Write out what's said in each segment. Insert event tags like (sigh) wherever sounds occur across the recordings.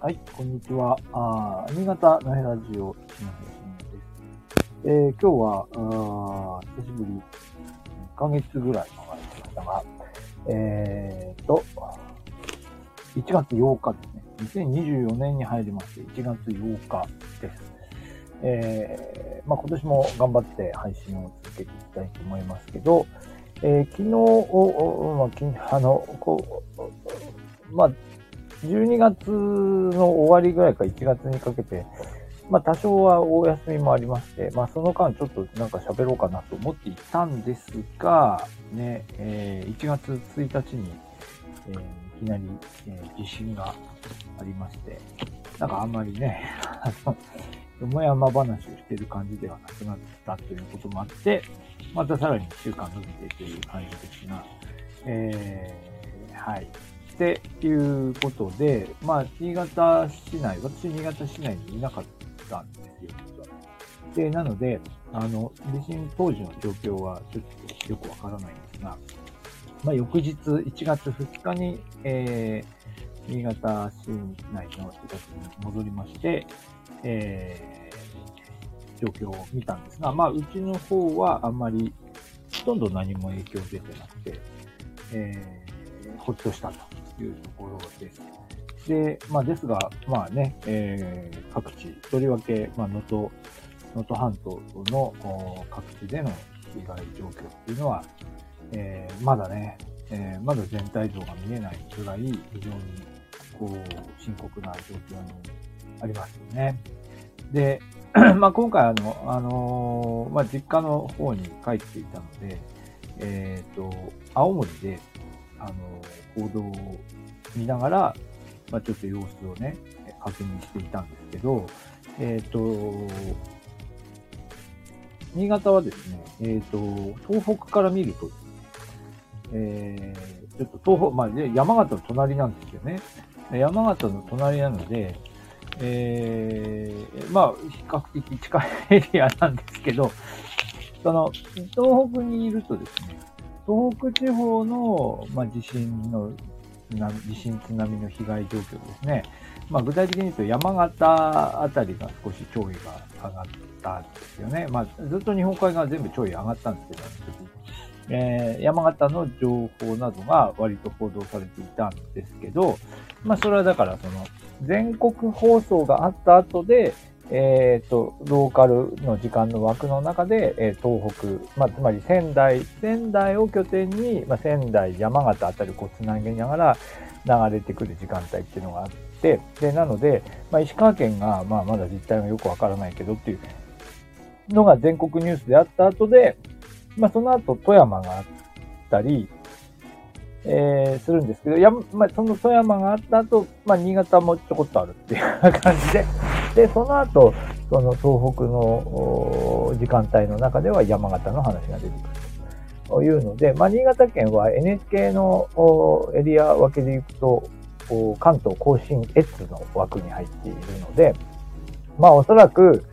はい、こんにちは。あ新潟のヘラジオの配信です。えー、今日はあ、久しぶり、1ヶ月ぐらい前でしたが、えーと、1月8日ですね。2024年に入りまして、1月8日です。えー、まあ、今年も頑張って配信を続けていきたいと思いますけど、えー、昨日を、まあ、あの、こう、まあ、12月の終わりぐらいか1月にかけて、まあ多少はお休みもありまして、まあその間ちょっとなんか喋ろうかなと思っていたんですが、ね、えー、1月1日に、えー、いきなり、えー、地震がありまして、なんかあんまりね、(laughs) よもやま話をしてる感じではなくなったということもあって、またさらに1週間伸びてという感じですが、えー、はい。ていうことで、まあ、新潟市内、私、新潟市内にいなかったんですよ、実は。で、なので、あの、地震当時の状況はちょっとよくわからないんですが、まあ、翌日、1月2日に、えー、新潟市内の自宅に戻りまして、えー、状況を見たんですが、まあ、うちの方はあんまり、ほとんど何も影響出てなくて、えー、ほっとしたとというところです。で、まあ、ですが、まあね、えー、各地、とりわけ、まあ、能登、能登半島の各地での被害状況っていうのは、えー、まだね、えー、まだ全体像が見えないぐらい、非常に、こう、深刻な状況にありますよね。で、(clears throat) まあ、今回あの、あのー、まあ、実家の方に帰っていたので、えっ、ー、と、青森で、あの、報道を見ながら、まあ、ちょっと様子をね、確認していたんですけど、えっ、ー、と、新潟はですね、えっ、ー、と、東北から見ると、えー、ちょっと東北、まあ、山形の隣なんですよね。山形の隣なので、えー、まあ、比較的近いエリアなんですけど、その、東北にいるとですね、東北地方の、まあ、地震の、地震津波の被害状況ですね。まあ、具体的に言うと山形あたりが少し潮位が上がったんですよね。まあ、ずっと日本海側全部潮位上がったんですけど、えー、山形の情報などが割と報道されていたんですけど、まあ、それはだからその、全国放送があった後で、えっ、ー、と、ローカルの時間の枠の中で、えー、東北、まあ、つまり仙台、仙台を拠点に、まあ、仙台、山形あたりをこう繋げながら流れてくる時間帯っていうのがあって、で、なので、まあ、石川県が、まあ、まだ実態がよくわからないけどっていうのが全国ニュースであった後で、まあ、その後、富山があったり、えー、するんですけど、や、まあ、その富山があった後、まあ、新潟もちょこっとあるっていう感じで、で、その後、その東北の時間帯の中では山形の話が出てくるというので、まあ、新潟県は NHK のエリア分けでいくと、関東甲信越の枠に入っているので、まあおそらく、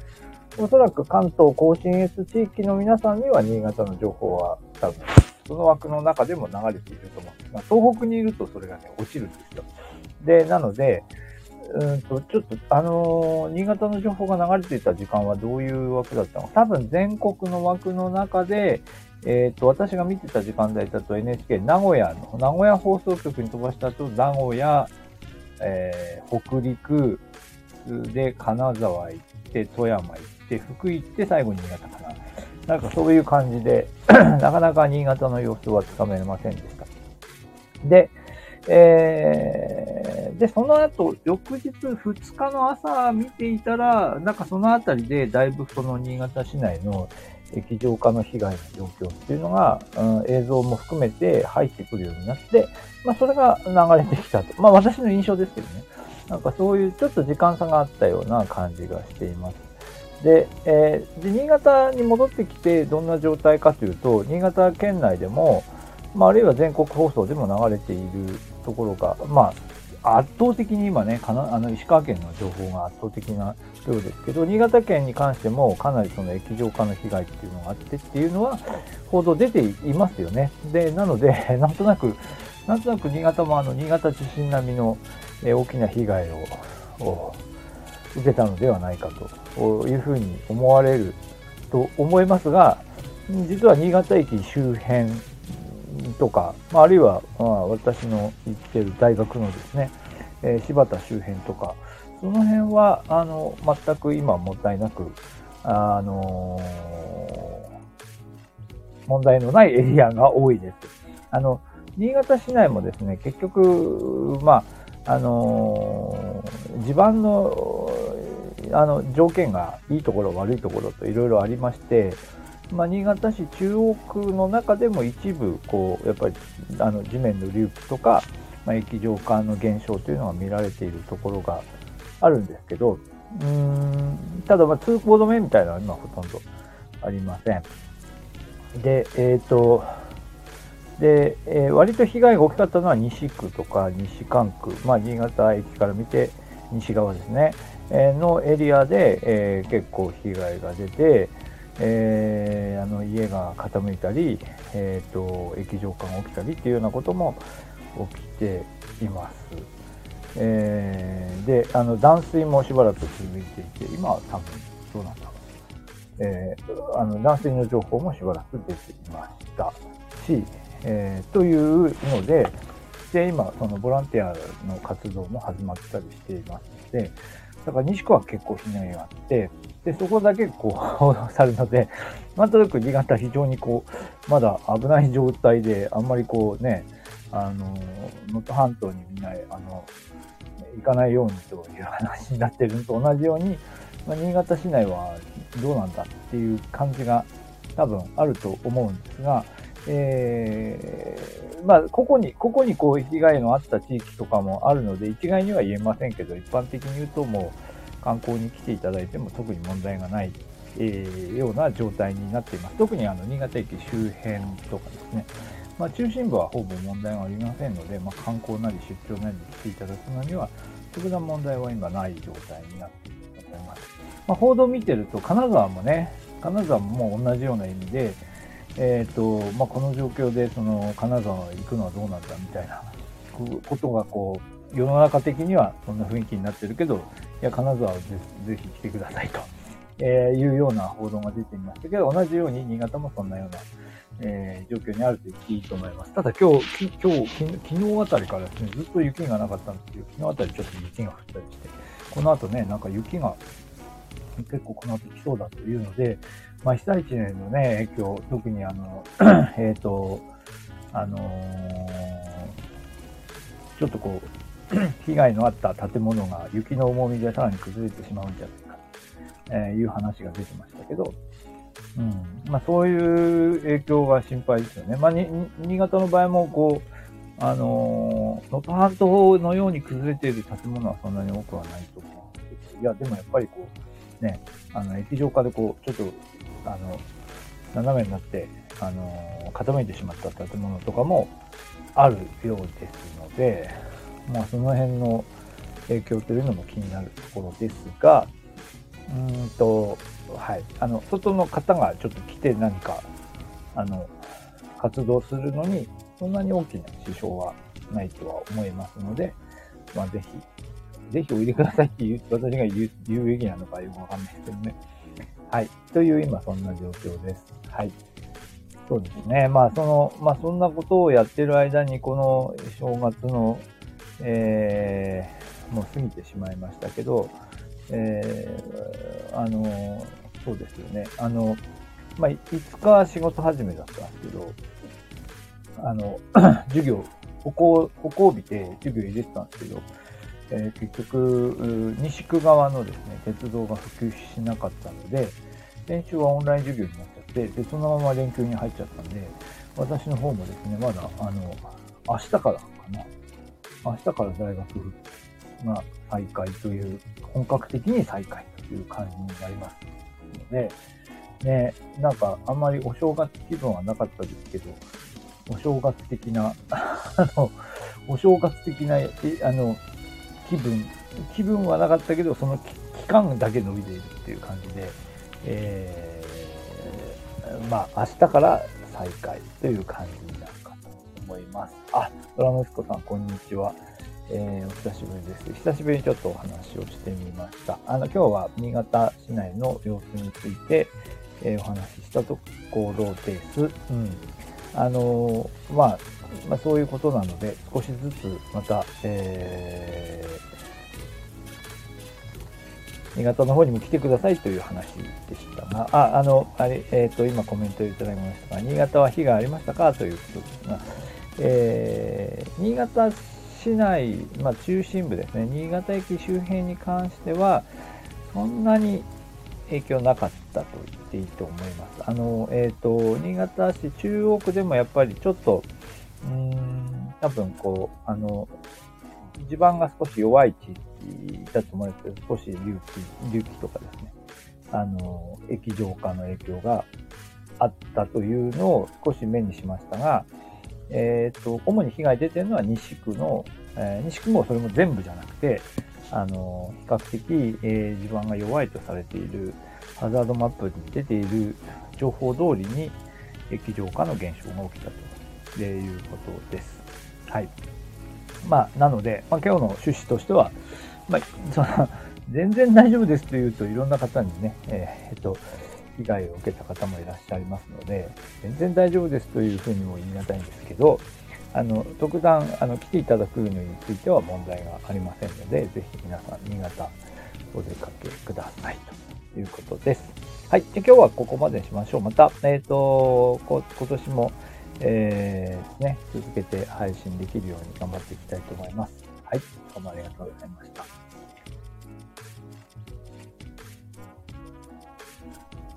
おそらく関東甲信越地域の皆さんには新潟の情報は多分、その枠の中でも流れていると思うんですが、東北にいるとそれがね、落ちるんですよ。で、なので、うんと、ちょっと、あのー、新潟の情報が流れていた時間はどういう枠だったの？か。多分全国の枠の中で、えっ、ー、と、私が見てた時間帯だと NHK 名古屋の、名古屋放送局に飛ばした後、名古屋、えー、北陸で金沢行って、富山行って、福井行って、最後に新潟かな。なんかそういう感じで、(clears throat) なかなか新潟の様子はつかめませんでした。で、えー、で、その後、翌日2日の朝見ていたら、なんかそのあたりでだいぶその新潟市内の液状化の被害の状況っていうのが、うん、映像も含めて入ってくるようになって、まあそれが流れてきたと。まあ私の印象ですけどね。なんかそういうちょっと時間差があったような感じがしています。で、えー、で新潟に戻ってきてどんな状態かというと、新潟県内でも、まあ、あるいは全国放送でも流れているところが、まあ、圧倒的に今ね、かなあの石川県の情報が圧倒的なようですけど、新潟県に関してもかなりその液状化の被害っていうのがあってっていうのは報道出ていますよね。で、なので、(laughs) なんとなく、なんとなく新潟もあの新潟地震並みの大きな被害をを受けたのではないかというふうに思われると思いますが、実は新潟駅周辺とか、あ、あるいは、まあ、私の行ってる大学のですね、えー、柴田周辺とか、その辺は、あの、全く今問題なく、あのー、問題のないエリアが多いです。あの、新潟市内もですね、結局、まあ、あのー、地盤の、あの、条件がいいところ悪いところといろいろありまして、まあ、新潟市中央区の中でも一部、こう、やっぱり、あの、地面の隆起とか、まあ、液状化の減少というのが見られているところがあるんですけど、うん、ただ、まあ、通行止めみたいなのは今ほとんどありません。で、えっ、ー、と、で、えー、割と被害が大きかったのは西区とか西関区、まあ、新潟駅から見て西側ですね、えー、のエリアで、えー、結構被害が出て、えー、あの家が傾いたり、えーと、液状化が起きたりっていうようなことも起きています。えー、であの断水もしばらく続いていて今は多分どうなんだろう、えー、あの断水の情報もしばらく出ていましたし、えー、というのでで今そのボランティアの活動も始まったりしていますのでだから西区は結構被害があってで、そこだけこう報道 (laughs) されるので、なんとなく新潟非常にこう、まだ危ない状態で、あんまりこうね、あの、能登半島にみんな、あの、行かないようにという話になってるのと同じように、まあ、新潟市内はどうなんだっていう感じが多分あると思うんですが、えー、まあ、ここに、ここにこう被害のあった地域とかもあるので、一概には言えませんけど、一般的に言うともう、観光に来ていただいても特に問題がない、えー、ような状態になっています。特にあの新潟駅周辺とかですね、まあ、中心部はほぼ問題がありませんので、まあ、観光なり出張なりに来ていただくのには、特段問題は今ない状態になっていると思います。まあ、報道を見てると、金沢もね、金沢も同じような意味で、えっ、ー、と、まあ、この状況で、その、金沢行くのはどうなんだみたいなことが、こう、世の中的にはそんな雰囲気になってるけど、いや、金沢ぜぜひ来てくださいと、えー、いうような報道が出ていましたけど、同じように新潟もそんなような、えー、状況にあると言っていいと思います。ただ今日、今日、昨日あたりからですね、ずっと雪がなかったんですけど、昨日あたりちょっと雪が降ったりして、この後ね、なんか雪が結構この後来そうだというので、まあ、被災地へのね、影響、特にあの、(clears throat) えっ、と、あのー、ちょっとこう、(clears throat) 被害のあった建物が雪の重みでさらに崩れてしまうんじゃないかという話が出てましたけど、うん。まあそういう影響が心配ですよね。まあ新潟の場合もこう、あの能登半島のように崩れている建物はそんなに多くはないと思うんですけど、いや、でもやっぱりこう、ね、あの、液状化でこう、ちょっと、あの、斜めになって、あの、傾いてしまった建物とかもあるようですので、まあ、その辺の影響というのも気になるところですが、うんと、はい。あの、外の方がちょっと来て何か、あの、活動するのに、そんなに大きな支障はないとは思いますので、まあ、ぜひ、ぜひおいでくださいって言う、(laughs) 私が言う、言うべきなのかよくわかんないですけどね。はい。という今そんな状況です。はい。そうですね。まあ、その、まあ、そんなことをやってる間に、この正月のえー、もう過ぎてしまいましたけど、えー、あの、そうですよね。あの、まあ、5日仕事始めだったんですけど、あの、(clears throat) 授業、歩行、歩行日で授業入れてたんですけど、えー、結局、西区側のですね、鉄道が普及しなかったので、練習はオンライン授業になっちゃって、で、そのまま連休に入っちゃったんで、私の方もですね、まだ、あの、明日からかな、明日から大学が再開という、本格的に再開という感じになりますので、ね、なんかあんまりお正月気分はなかったですけど、お正月的な、(laughs) あの、お正月的な、あの、気分、気分はなかったけど、その期間だけ伸びているっていう感じで、えー、まあ、明日から再開という感じになるかと思います。あ、ドラ息子さん、こんにちは。えー、お久しぶりです。久しぶりにちょっとお話をしてみました。あの、今日は新潟市内の様子について、えー、お話ししたところです。うん。あの、まあ、まあ、そういうことなので、少しずつまた、えー、新潟の方にも来てくださいという話でしたが、あ、あの、あれ、えっ、ー、と、今コメントいただきましたが、新潟は火がありましたか？ということですが、えー、新潟市内、まあ、中心部ですね、新潟駅周辺に関しては、そんなに影響なかったと言っていいと思います。あの、えっ、ー、と、新潟市中央区でもやっぱりちょっと、うーん、多分こう、あの、地盤が少し弱い地域だと思いますけど、少し隆起、隆起とかですね、あの、液状化の影響があったというのを少し目にしましたが、えっ、ー、と、主に被害出てるのは西区の、えー、西区もそれも全部じゃなくて、あの、比較的、えー、地盤が弱いとされているハザードマップに出ている情報通りに液状化の現象が起きたということです。はい。まあ、なので、まあ、今日の趣旨としては、まあ、その、全然大丈夫ですというといろんな方にね、えー、っと、被害を受けた方もいらっしゃいますので、全然大丈夫ですというふうにも言い難いんですけど、あの、特段、あの、来ていただくのについては問題がありませんので、ぜひ皆さん、新潟お出かけくださいということです。はい。今日はここまでにしましょう。また、えっ、ー、と、今年も、えー、ね、続けて配信できるように頑張っていきたいと思います。はい。どうもありがとうございました。